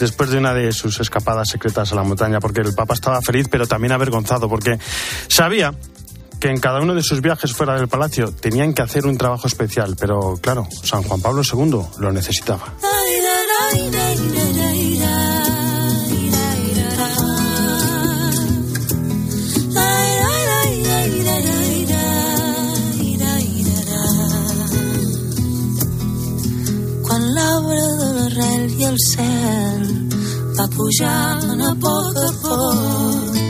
después de una de sus escapadas secretas a la montaña, porque el Papa estaba feliz, pero también avergonzado, porque sabía que en cada uno de sus viajes fuera del palacio tenían que hacer un trabajo especial, pero claro, San Juan Pablo II lo necesitaba.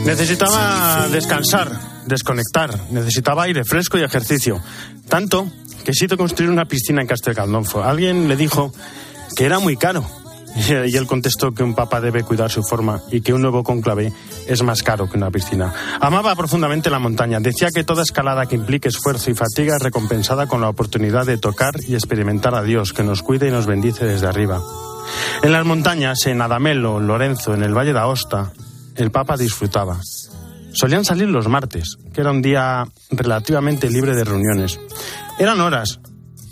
Necesitaba descansar, desconectar, necesitaba aire fresco y ejercicio. Tanto que se construir una piscina en Castel Gandolfo. Alguien le dijo que era muy caro. Y él contestó que un papa debe cuidar su forma y que un nuevo conclave es más caro que una piscina. Amaba profundamente la montaña. Decía que toda escalada que implique esfuerzo y fatiga es recompensada con la oportunidad de tocar y experimentar a Dios, que nos cuida y nos bendice desde arriba. En las montañas, en Adamelo, Lorenzo, en el Valle de Aosta, el Papa disfrutaba. Solían salir los martes, que era un día relativamente libre de reuniones. Eran horas,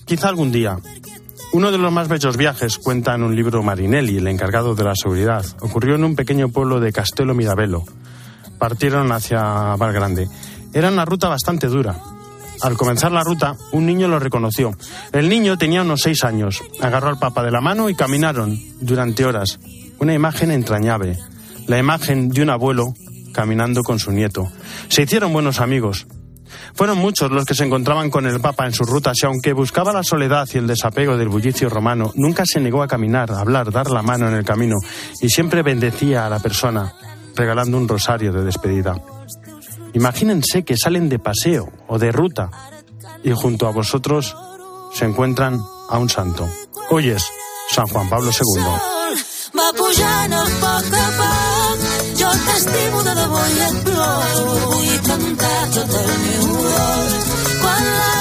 quizá algún día. Uno de los más bellos viajes, cuenta en un libro Marinelli, el encargado de la seguridad, ocurrió en un pequeño pueblo de Castelo Mirabello. Partieron hacia Valgrande. Era una ruta bastante dura. Al comenzar la ruta, un niño lo reconoció. El niño tenía unos seis años. Agarró al papa de la mano y caminaron durante horas. Una imagen entrañable. La imagen de un abuelo caminando con su nieto. Se hicieron buenos amigos. Fueron muchos los que se encontraban con el Papa en sus rutas y aunque buscaba la soledad y el desapego del bullicio romano, nunca se negó a caminar, a hablar, dar la mano en el camino y siempre bendecía a la persona, regalando un rosario de despedida. Imagínense que salen de paseo o de ruta y junto a vosotros se encuentran a un santo. Hoy es San Juan Pablo II.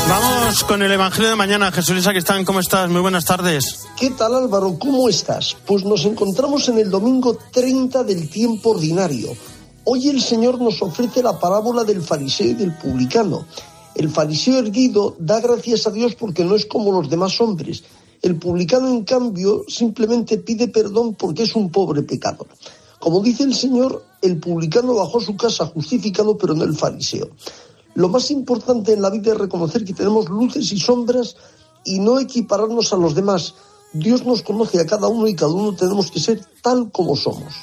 Vamos con el Evangelio de mañana. Jesús están ¿cómo estás? Muy buenas tardes. ¿Qué tal Álvaro? ¿Cómo estás? Pues nos encontramos en el domingo 30 del tiempo ordinario Hoy el Señor nos ofrece la parábola del fariseo y del publicano. El fariseo erguido da gracias a Dios porque no es como los demás hombres. El publicano, en cambio, simplemente pide perdón porque es un pobre pecador. Como dice el Señor, el publicano bajó a su casa justificado, pero no el fariseo. Lo más importante en la vida es reconocer que tenemos luces y sombras y no equipararnos a los demás. Dios nos conoce a cada uno y cada uno tenemos que ser tal como somos.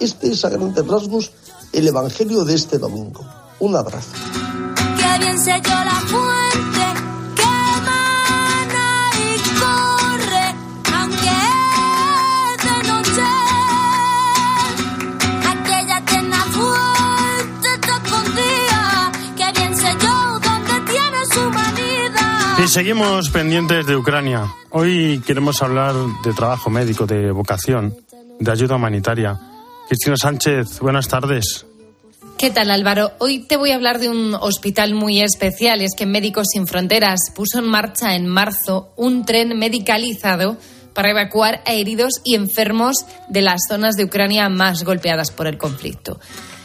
Este es a grandes rasgos el Evangelio de este domingo. Un abrazo. Y seguimos pendientes de Ucrania. Hoy queremos hablar de trabajo médico, de vocación, de ayuda humanitaria. Cristina Sánchez, buenas tardes. ¿Qué tal Álvaro? Hoy te voy a hablar de un hospital muy especial. Es que Médicos Sin Fronteras puso en marcha en marzo un tren medicalizado para evacuar a heridos y enfermos de las zonas de Ucrania más golpeadas por el conflicto.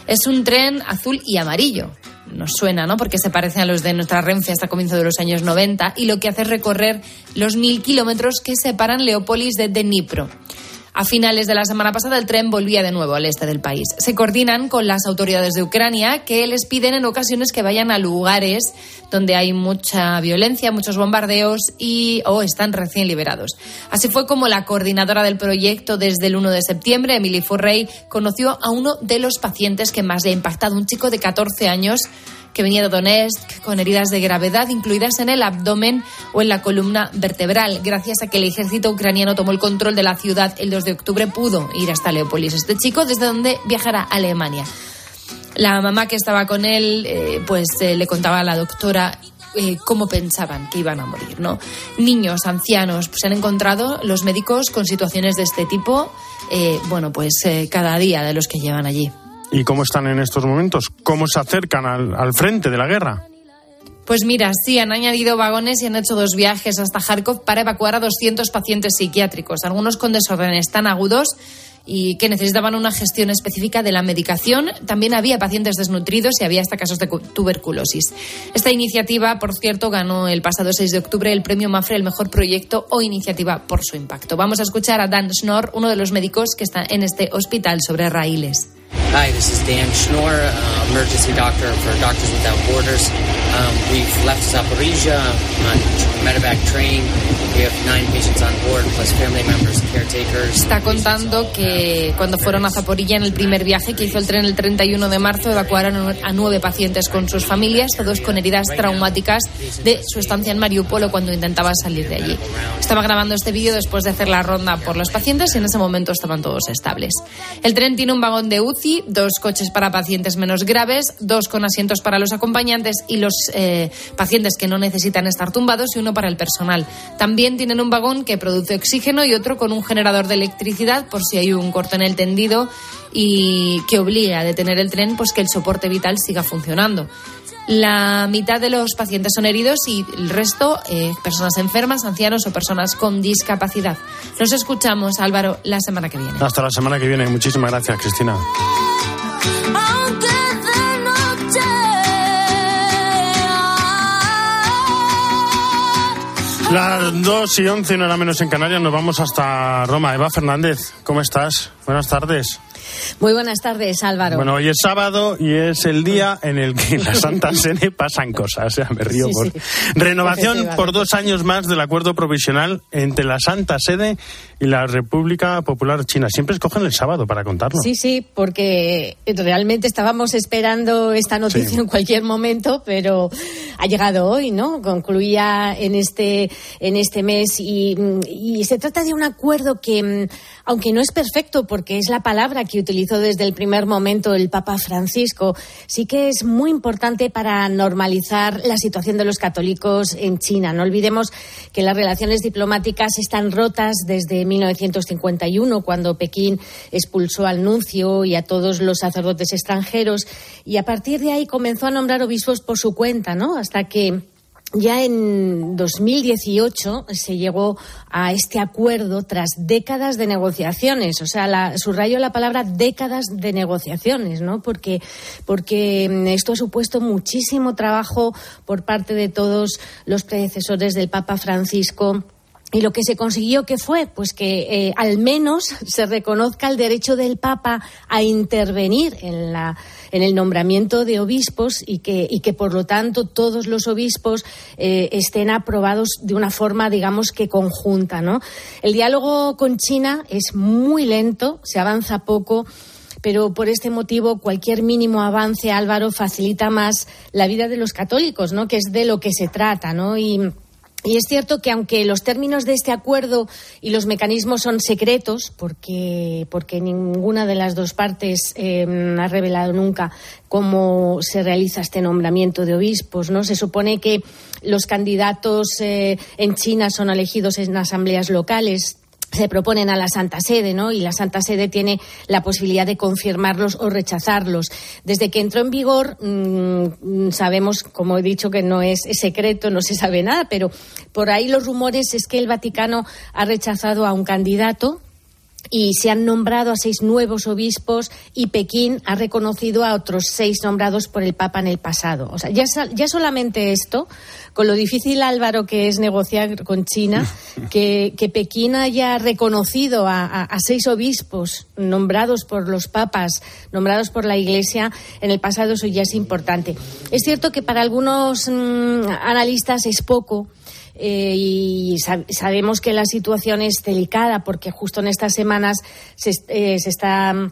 Es un tren azul y amarillo. Nos suena, ¿no? Porque se parecen a los de nuestra Renfe hasta comienzo de los años 90 y lo que hace es recorrer los mil kilómetros que separan Leópolis de Dnipro. A finales de la semana pasada el tren volvía de nuevo al este del país. Se coordinan con las autoridades de Ucrania que les piden en ocasiones que vayan a lugares donde hay mucha violencia, muchos bombardeos y o están recién liberados. Así fue como la coordinadora del proyecto desde el 1 de septiembre, Emily Furrey, conoció a uno de los pacientes que más le ha impactado, un chico de 14 años que venía de Donetsk con heridas de gravedad incluidas en el abdomen o en la columna vertebral. Gracias a que el ejército ucraniano tomó el control de la ciudad el 2 de octubre, pudo ir hasta Leópolis este chico, desde donde viajará a Alemania. La mamá que estaba con él, eh, pues eh, le contaba a la doctora eh, cómo pensaban que iban a morir, ¿no? Niños, ancianos, pues se han encontrado los médicos con situaciones de este tipo, bueno, pues cada día de los que llevan allí. ¿Y cómo están en estos momentos? ¿Cómo se acercan al, frente de la guerra? Pues mira, sí, han añadido vagones y han hecho dos viajes hasta Kharkov para evacuar a 200 pacientes psiquiátricos, algunos con desórdenes tan agudos y que necesitaban una gestión específica de la medicación. También había pacientes desnutridos y había hasta casos de tuberculosis. Esta iniciativa, por cierto, ganó el pasado 6 de octubre el premio Mafre el mejor proyecto o iniciativa por su impacto. Vamos a escuchar a Dan Schnorr, uno de los médicos que está en este hospital sobre raíles. Hi, this is Dan Schnorr, uh, emergency doctor for Doctors Without Borders. Um, we've left Zaporizhia on medevac train. We have nine patients on board, plus family members, caretakers. Está contando que cuando fueron a Zaporilla en el primer viaje que hizo el tren el 31 de marzo, evacuaron a nueve pacientes con sus familias, todos con heridas traumáticas de su estancia en Mariupol o cuando intentaba salir de allí. Estaba grabando este vídeo después de hacer la ronda por los pacientes y en ese momento estaban todos estables. El tren tiene un vagón de UCI dos coches para pacientes menos graves, dos con asientos para los acompañantes y los eh, pacientes que no necesitan estar tumbados y uno para el personal. También tienen un vagón que produce oxígeno y otro con un generador de electricidad por si hay un corte en el tendido y que obliga a detener el tren, pues que el soporte vital siga funcionando. La mitad de los pacientes son heridos y el resto, eh, personas enfermas, ancianos o personas con discapacidad. Nos escuchamos, Álvaro, la semana que viene. Hasta la semana que viene. Muchísimas gracias, Cristina. Las 2 y 11, no era menos en Canarias, nos vamos hasta Roma. Eva Fernández, ¿cómo estás? Buenas tardes. Muy buenas tardes, Álvaro. Bueno, hoy es sábado y es el día en el que en la Santa Sede pasan cosas. O sea, me río por. Renovación por dos años más del acuerdo provisional entre la Santa Sede y la República Popular China. Siempre escogen el sábado para contarlo. Sí, sí, porque realmente estábamos esperando esta noticia en cualquier momento, pero ha llegado hoy, ¿no? Concluía en este, en este mes y, y se trata de un acuerdo que, aunque no es perfecto, porque es la palabra que utilizó desde el primer momento el Papa Francisco, sí que es muy importante para normalizar la situación de los católicos en China. No olvidemos que las relaciones diplomáticas están rotas desde 1951, cuando Pekín expulsó al nuncio y a todos los sacerdotes extranjeros, y a partir de ahí comenzó a nombrar obispos por su cuenta, ¿no? Hasta que ya en 2018 se llegó a este acuerdo tras décadas de negociaciones. O sea, la, subrayo la palabra décadas de negociaciones, ¿no? Porque, porque mm, esto ha supuesto muchísimo trabajo por parte de todos los predecesores del Papa Francisco y lo que se consiguió que fue, pues que eh, al menos se reconozca el derecho del Papa a intervenir en el nombramiento de obispos y que y que por lo tanto todos los obispos eh, estén aprobados de una forma, digamos que conjunta, ¿no? El diálogo con China es muy lento, se avanza poco pero por este motivo cualquier mínimo avance, Álvaro, facilita más la vida de los católicos, ¿no? Que es de lo que se trata, ¿no? Y y es cierto que aunque los términos de este acuerdo y los mecanismos son secretos, porque, porque ninguna de las dos partes eh, ha revelado nunca cómo se realiza este nombramiento de obispos, ¿no? Se supone que los candidatos eh, en China son elegidos en asambleas locales se proponen a la Santa Sede, ¿no? Y la Santa Sede tiene la posibilidad de confirmarlos o rechazarlos. Desde que entró en vigor, mm, sabemos, como he dicho, que no es, secreto, no se sabe nada, pero por ahí los rumores es que el Vaticano ha rechazado a un candidato y se han nombrado a seis nuevos obispos y Pekín ha reconocido a otros seis nombrados por el Papa en el pasado. O sea, ya, ya solamente esto, con lo difícil, Álvaro, que es negociar con China, que, Pekín haya reconocido a, seis obispos nombrados por los papas, nombrados por la Iglesia en el pasado, eso ya es importante. Es cierto que para algunos mm, analistas es poco eh, y sabemos que la situación es delicada porque justo en estas semanas se, eh, se está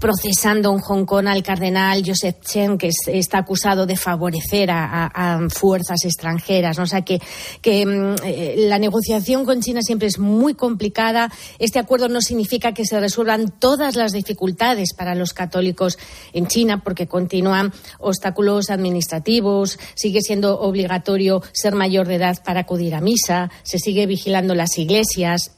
procesando en Hong Kong al cardenal Joseph Chen, que está acusado de favorecer a, fuerzas extranjeras. O sea que, mm, eh, la negociación con China siempre es muy complicada. Este acuerdo no significa que se resuelvan todas las dificultades para los católicos en China, porque continúan obstáculos administrativos, sigue siendo obligatorio ser mayor de edad para acudir a misa, se sigue vigilando las iglesias,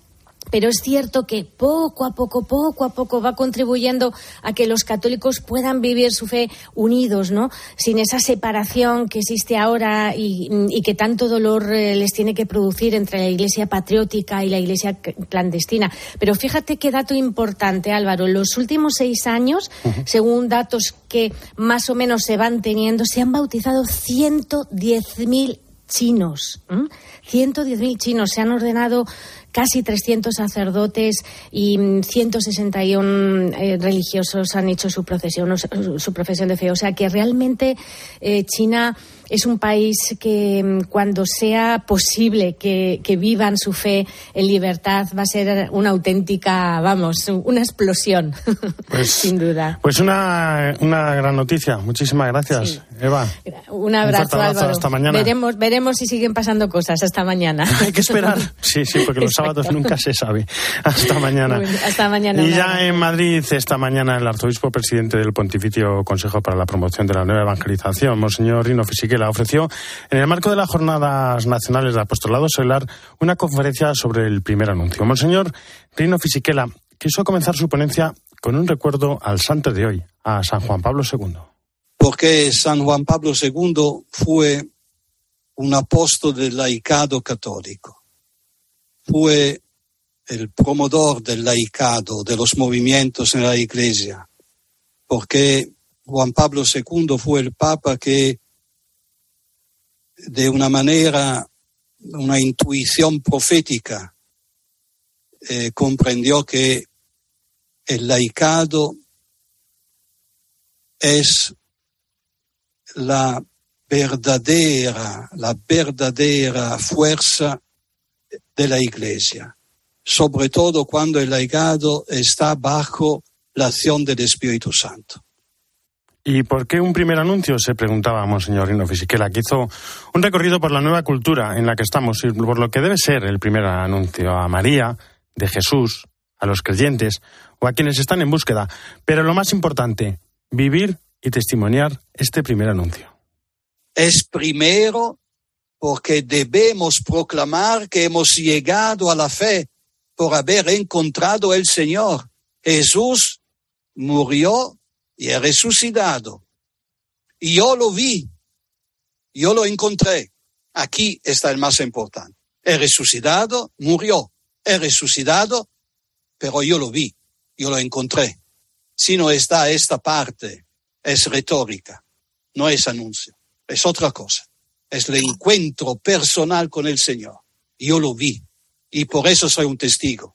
pero es cierto que poco a poco, poco a poco va contribuyendo a que los católicos puedan vivir su fe unidos, ¿no? Sin esa separación que existe ahora y, que tanto dolor eh, les tiene que producir entre la Iglesia patriótica y la Iglesia clandestina. Pero fíjate qué dato importante, Álvaro. En los últimos seis años, según datos que más o menos se van teniendo, se han bautizado 110.000 chinos. 110.000 chinos se han ordenado casi 300 sacerdotes y 161 eh, religiosos han hecho su procesión, su profesión de fe. O sea que realmente eh, China es un país que mm, cuando sea posible que, vivan su fe en libertad va a ser una auténtica, vamos, una explosión, pues, sin duda. Pues una, una gran noticia. Muchísimas gracias, Eva. Un abrazo, Álvaro. Hasta mañana. Veremos, veremos si siguen pasando cosas. Hasta mañana. Hay que esperar. Sí, sí, porque los sábados nunca se sabe. Hasta mañana. hasta mañana. Y ya en Madrid, esta mañana, el arzobispo presidente del Pontificio Consejo para la Promoción de la Nueva Evangelización, Monseñor Rino Fisiquela, ofreció en el marco de las Jornadas Nacionales de Apostolado Solar una conferencia sobre el primer anuncio. Monseñor Rino Fisiquela quiso comenzar su ponencia con un recuerdo al santo de hoy, a San Juan Pablo II. Porque San Juan Pablo II fue un apóstol del laicado católico. Fue el promotor del laicado, de los movimientos en la Iglesia, porque Juan Pablo II fue el Papa que de una manera, una intuición profética, eh, comprendió que el laicado es la verdadera, la verdadera fuerza de la Iglesia, sobre todo cuando el laicado está bajo la acción del Espíritu Santo. ¿Y por qué un primer anuncio? Se preguntaba Monseñor Rino Fisichella, que hizo un recorrido por la nueva cultura en la que estamos y por lo que debe ser el primer anuncio a María, de Jesús, a los creyentes o a quienes están en búsqueda. Pero lo más importante, vivir y testimoniar este primer anuncio. Es primero porque debemos proclamar que hemos llegado a la fe por haber encontrado el Señor. Jesús murió y he resucitado. Y yo lo vi, yo lo encontré. Aquí está el más importante. He resucitado, murió, he resucitado, pero yo lo vi, yo lo encontré. Si no está esta parte, es retórica, no es anuncio, es otra cosa. Es el encuentro personal con el Señor. Yo lo vi y por eso soy un testigo.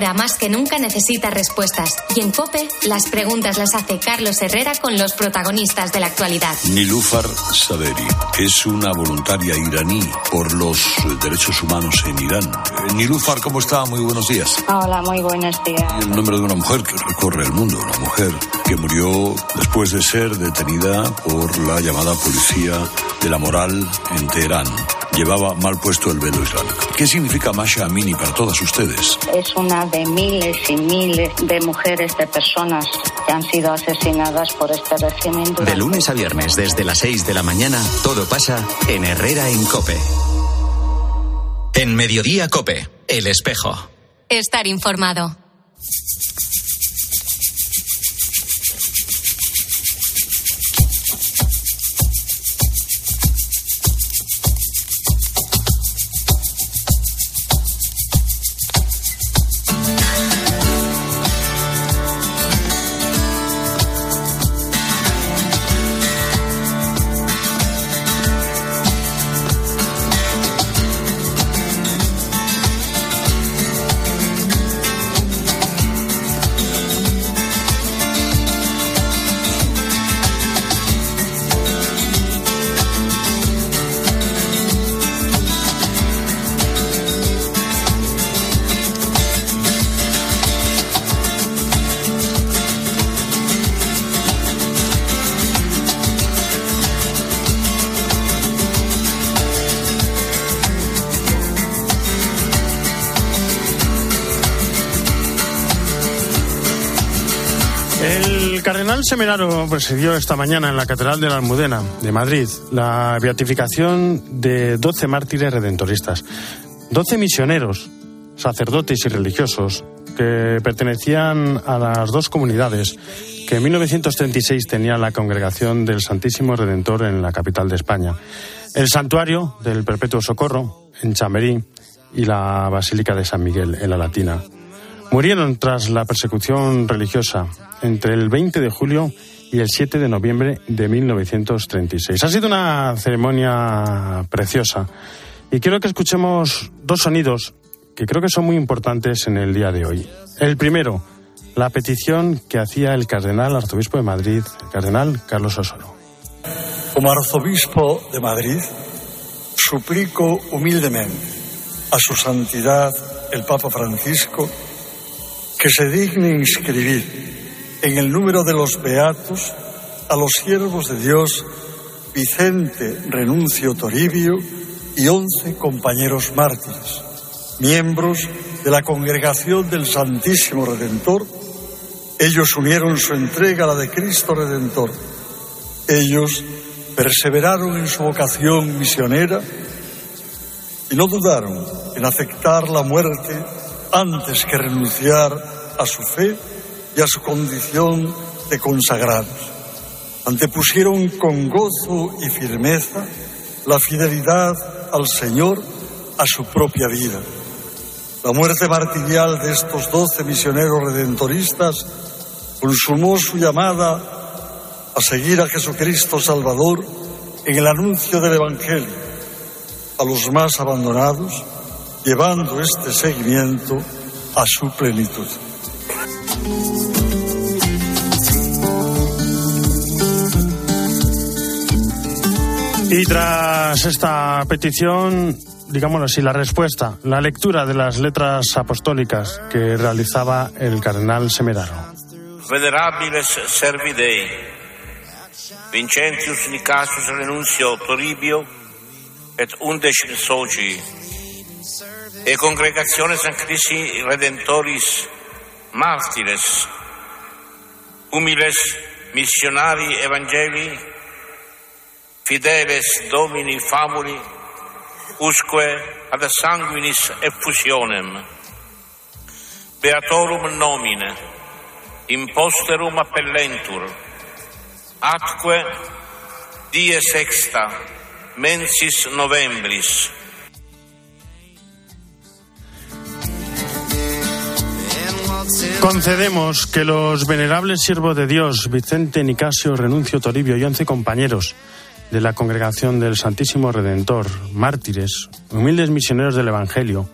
Ahora más que nunca necesita respuestas. Y en COPE, las preguntas las hace Carlos Herrera con los protagonistas de la actualidad. Nilufar Saderi es una voluntaria iraní por los derechos humanos en Irán. Eh, Nilufar, ¿cómo está? Muy buenos días. Hola, muy buenos días. El nombre de una mujer que recorre el mundo, una mujer que murió después de ser detenida por la llamada policía de la moral en Teherán llevaba mal puesto el velo islámico. ¿Qué significa Masha Amini para todas ustedes? Es una de miles y miles de mujeres, de personas que han sido asesinadas por este régimen. De lunes a viernes, desde las 6 de la mañana, todo pasa en Herrera en Cope. En Mediodía Cope, El Espejo. Estar informado. Cardenal Semeraro presidió esta mañana en la Catedral de la Almudena de Madrid la beatificación de 12 mártires redentoristas, 12 misioneros, sacerdotes y religiosos que pertenecían a las dos comunidades que en 1936 tenían la congregación del Santísimo Redentor en la capital de España, el santuario del Perpetuo Socorro en Chamberí y la Basílica de San Miguel en la Latina. Murieron tras la persecución religiosa entre el 20 de julio y el 7 de noviembre de 1936. Ha sido una ceremonia preciosa y quiero que escuchemos dos sonidos que creo que son muy importantes en el día de hoy. El primero, la petición que hacía el cardenal arzobispo de Madrid, el cardenal Carlos Osoro. Como arzobispo de Madrid, suplico humildemente a su santidad el Papa Francisco que se digne inscribir en el número de los beatos a los siervos de Dios Vicente Renuncio Toribio y once compañeros mártires, miembros de la congregación del Santísimo Redentor. Ellos unieron su entrega a la de Cristo Redentor. Ellos perseveraron en su vocación misionera y no dudaron en aceptar la muerte antes que renunciar a su fe y a su condición de consagrados. Antepusieron con gozo y firmeza la fidelidad al Señor a su propia vida. La muerte martirial de estos doce misioneros redentoristas consumó su llamada a seguir a Jesucristo Salvador en el anuncio del Evangelio a los más abandonados llevando este seguimiento a su plenitud. Y tras esta petición, digámoslo así, la respuesta, la lectura de las letras apostólicas que realizaba el cardenal Semeraro. Venerabiles servi Dei, Vincentius Nicasius Renuncio Toribio et undecim soci e congregaciones San Cristi Redentoris mártires, humiles missionari evangeli, fideles domini famuli, usque ad sanguinis effusionem, beatorum nomine, imposterum appellentur, atque die sexta, mensis novembris, Concedemos que los venerables siervos de Dios, Vicente Nicasio, Renuncio Toribio y once compañeros de la Congregación del Santísimo Redentor, mártires, humildes misioneros del Evangelio,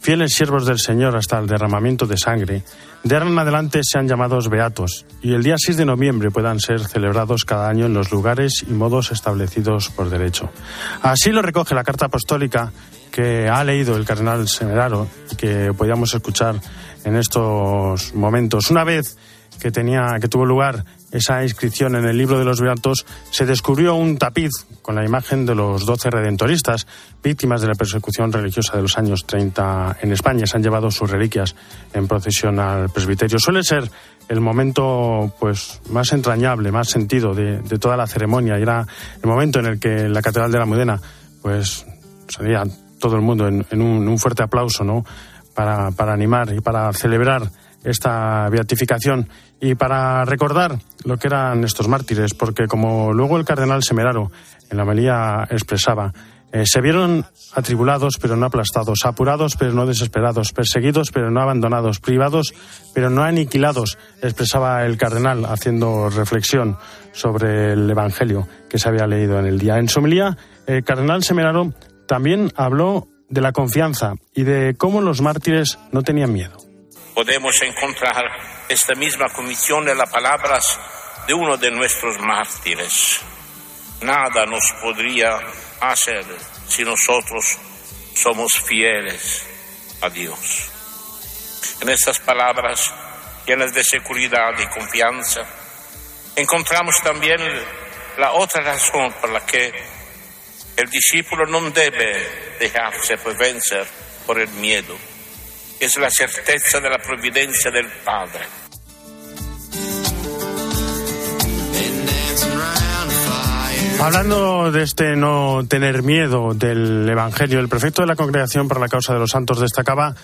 fieles siervos del Señor hasta el derramamiento de sangre, de ahora en adelante sean llamados beatos y el día 6 de noviembre puedan ser celebrados cada año en los lugares y modos establecidos por derecho. Así lo recoge la carta apostólica que ha leído el cardenal Semeraro que podíamos escuchar en estos momentos. Una vez que tenía que tuvo lugar esa inscripción en el libro de los Beatos, se descubrió un tapiz con la imagen de los doce redentoristas, víctimas de la persecución religiosa de los años 30 en España. Se han llevado sus reliquias en procesión al presbiterio. Suele ser el momento pues más entrañable, más sentido de, toda la ceremonia. Y era el momento en el que la Catedral de la Mudena pues salía todo el mundo en, un, un, fuerte aplauso, ¿no? Para, para animar y para celebrar esta beatificación y para recordar lo que eran estos mártires, porque como luego el cardenal Semeraro en la melía expresaba, eh, se vieron atribulados pero no aplastados, apurados pero no desesperados, perseguidos pero no abandonados, privados pero no aniquilados, expresaba el cardenal haciendo reflexión sobre el Evangelio que se había leído en el día. En su melía, el cardenal Semeraro también habló de la confianza y de cómo los mártires no tenían miedo podemos encontrar esta misma convicción en las palabras de uno de nuestros mártires. Nada nos podría hacer si nosotros somos fieles a Dios. En estas palabras llenas de seguridad y confianza, encontramos también la otra razón por la que el discípulo non deve dejarse convencer por el miedo, es la certeza de la provvidenza del Padre. Hablando de este no tener miedo del Evangelio, el prefecto de la Congregación para la Causa de los Santos destacaba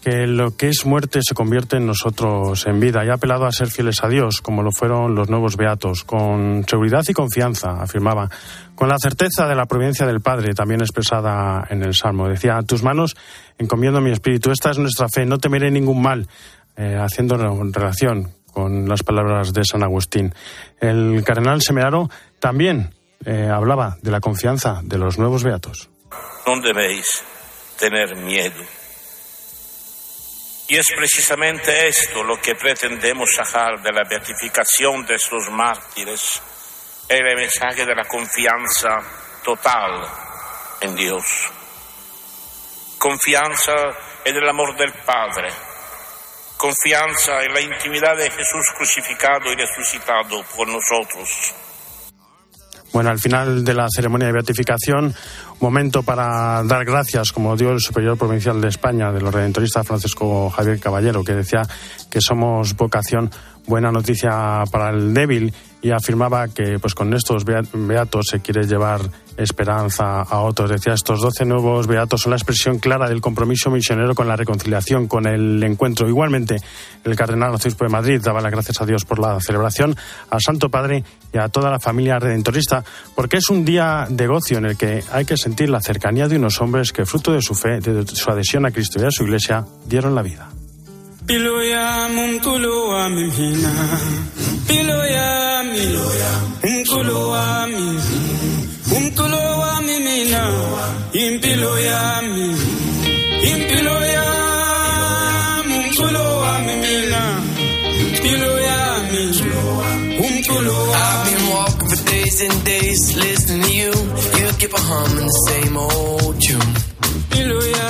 que lo que es muerte se convierte en nosotros en vida y ha apelado a ser fieles a Dios, como lo fueron los nuevos beatos, con seguridad y confianza, afirmaba, con la certeza de la providencia del Padre, también expresada en el Salmo. Decía, tus manos encomiendo mi espíritu, esta es nuestra fe, no temeré ningún mal, eh, haciendo relación con las palabras de San Agustín. El cardenal Semeraro también eh, hablaba de la confianza de los nuevos beatos. No debéis tener miedo y es precisamente esto lo que pretendemos sacar de la beatificación de estos mártires, el mensaje de la confianza total en Dios. Confianza en el amor del Padre, confianza en la intimidad de Jesús crucificado y resucitado por nosotros. Bueno, al final de la ceremonia de beatificación, momento para dar gracias, como dio el superior provincial de España, de los redentoristas Francisco Javier Caballero, que decía que somos vocación, buena noticia para el débil y afirmaba que pues con estos beatos se quiere llevar esperanza a otros. Decía, estos doce nuevos beatos son la expresión clara del compromiso misionero con la reconciliación, con el encuentro. Igualmente, el cardenal arzobispo de Madrid daba las gracias a Dios por la celebración, al Santo Padre y a toda la familia redentorista, porque es un día de gocio en el que hay que sentir la cercanía de unos hombres que, fruto de su fe, de su adhesión a Cristo y a su Iglesia, dieron la vida. Piloya mumkulowa mimhina. Piloya mi umkulowa mi mimina Impiloya mimina Piloya mi umkulowa I've been walking for days and days listening to you. You keep humming the same old tune. Piloya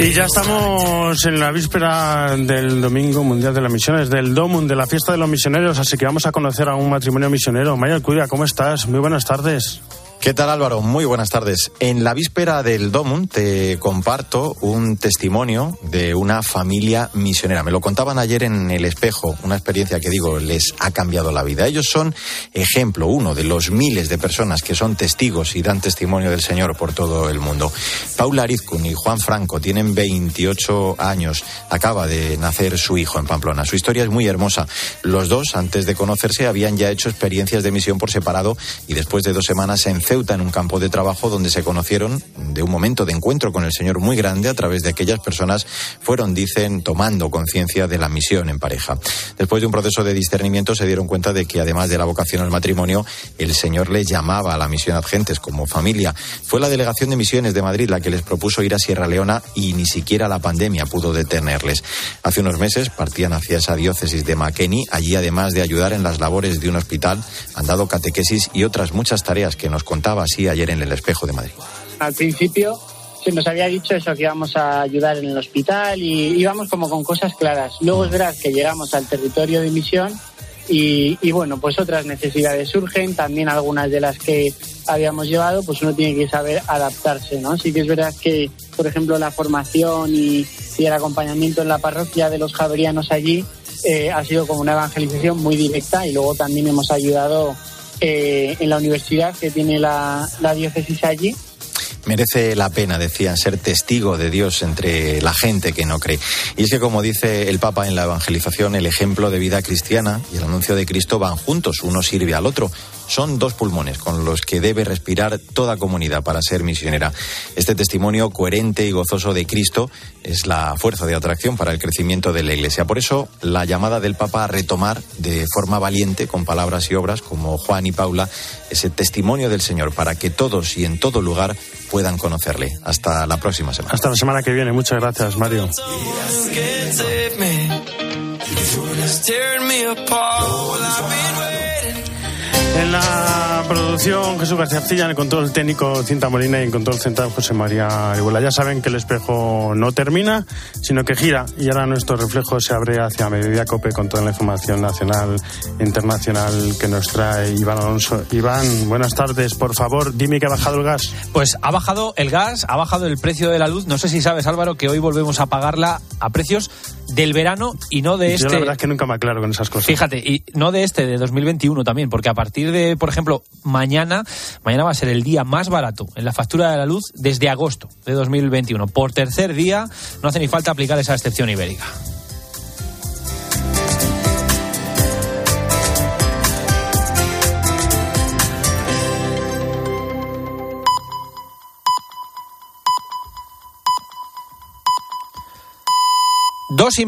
Y ya estamos en la víspera del Domingo Mundial de las Misiones, del DOMUN, de la Fiesta de los Misioneros, así que vamos a conocer a un matrimonio misionero. Maya Alcudia, ¿cómo estás? Muy buenas tardes. ¿Qué tal Álvaro? Muy buenas tardes. En la víspera del DOMUN te comparto un testimonio de una familia misionera. Me lo contaban ayer en El Espejo, una experiencia que digo les ha cambiado la vida. Ellos son ejemplo, uno de los miles de personas que son testigos y dan testimonio del Señor por todo el mundo. Paula Arizcun y Juan Franco tienen 28 años. Acaba de nacer su hijo en Pamplona. Su historia es muy hermosa. Los dos, antes de conocerse, habían ya hecho experiencias de misión por separado y después de dos semanas en Ceuta, en un campo de trabajo donde se conocieron de un momento de encuentro con el Señor muy grande a través de aquellas personas fueron, dicen, tomando conciencia de la misión en pareja. Después de un proceso de discernimiento se dieron cuenta de que además de la vocación al matrimonio, el Señor les llamaba a la misión agentes como familia. Fue la delegación de misiones de Madrid la que les propuso ir a Sierra Leona y ni siquiera la pandemia pudo detenerles. Hace unos meses partían hacia esa diócesis de Makeni. Allí, además de ayudar en las labores de un hospital, han dado catequesis y otras muchas tareas que nos así ayer en el espejo de Madrid. Al principio se nos había dicho eso, que íbamos a ayudar en el hospital y íbamos como con cosas claras. Luego es verdad que llegamos al territorio de misión y, bueno, pues otras necesidades surgen, también algunas de las que habíamos llevado, pues uno tiene que saber adaptarse, ¿no? Sí que es verdad que, por ejemplo, la formación y, y el acompañamiento en la parroquia de los javerianos allí eh, ha sido como una evangelización muy directa y luego también hemos ayudado eh, en la universidad que tiene la, la diócesis allí merece la pena, decían, ser testigo de Dios entre la gente que no cree. Y es que, como dice el Papa en la evangelización, el ejemplo de vida cristiana y el anuncio de Cristo van juntos, uno sirve al otro son dos pulmones con los que debe respirar toda comunidad para ser misionera. Este testimonio coherente y gozoso de Cristo es la fuerza de atracción para el crecimiento de la Iglesia. Por eso, la llamada del Papa a retomar de forma valiente, con palabras y obras como Juan y Paula, ese testimonio del Señor para que todos y en todo lugar puedan conocerle. Hasta la próxima semana. Hasta la semana que viene. Muchas gracias, Mario. En la producción, Jesús García Arcilla, en el control técnico Cinta Molina y en control central José María Iguala. Ya saben que el espejo no termina, sino que gira y ahora nuestro reflejo se abre hacia Mediodía Cope con toda la información nacional e internacional que nos trae Iván Alonso. Iván, buenas tardes. Por favor, dime que ha bajado el gas. Pues ha bajado el gas, ha bajado el precio de la luz. No sé si sabes, Álvaro, que hoy volvemos a pagarla a precios del verano y no de Yo este. la verdad es que nunca me aclaro con esas cosas. Fíjate, y no de este, de 2021 también, porque a partir de, por ejemplo, mañana, mañana va a ser el día más barato en la factura de la luz desde agosto de 2021. Por tercer día, no hace ni falta aplicar esa excepción ibérica.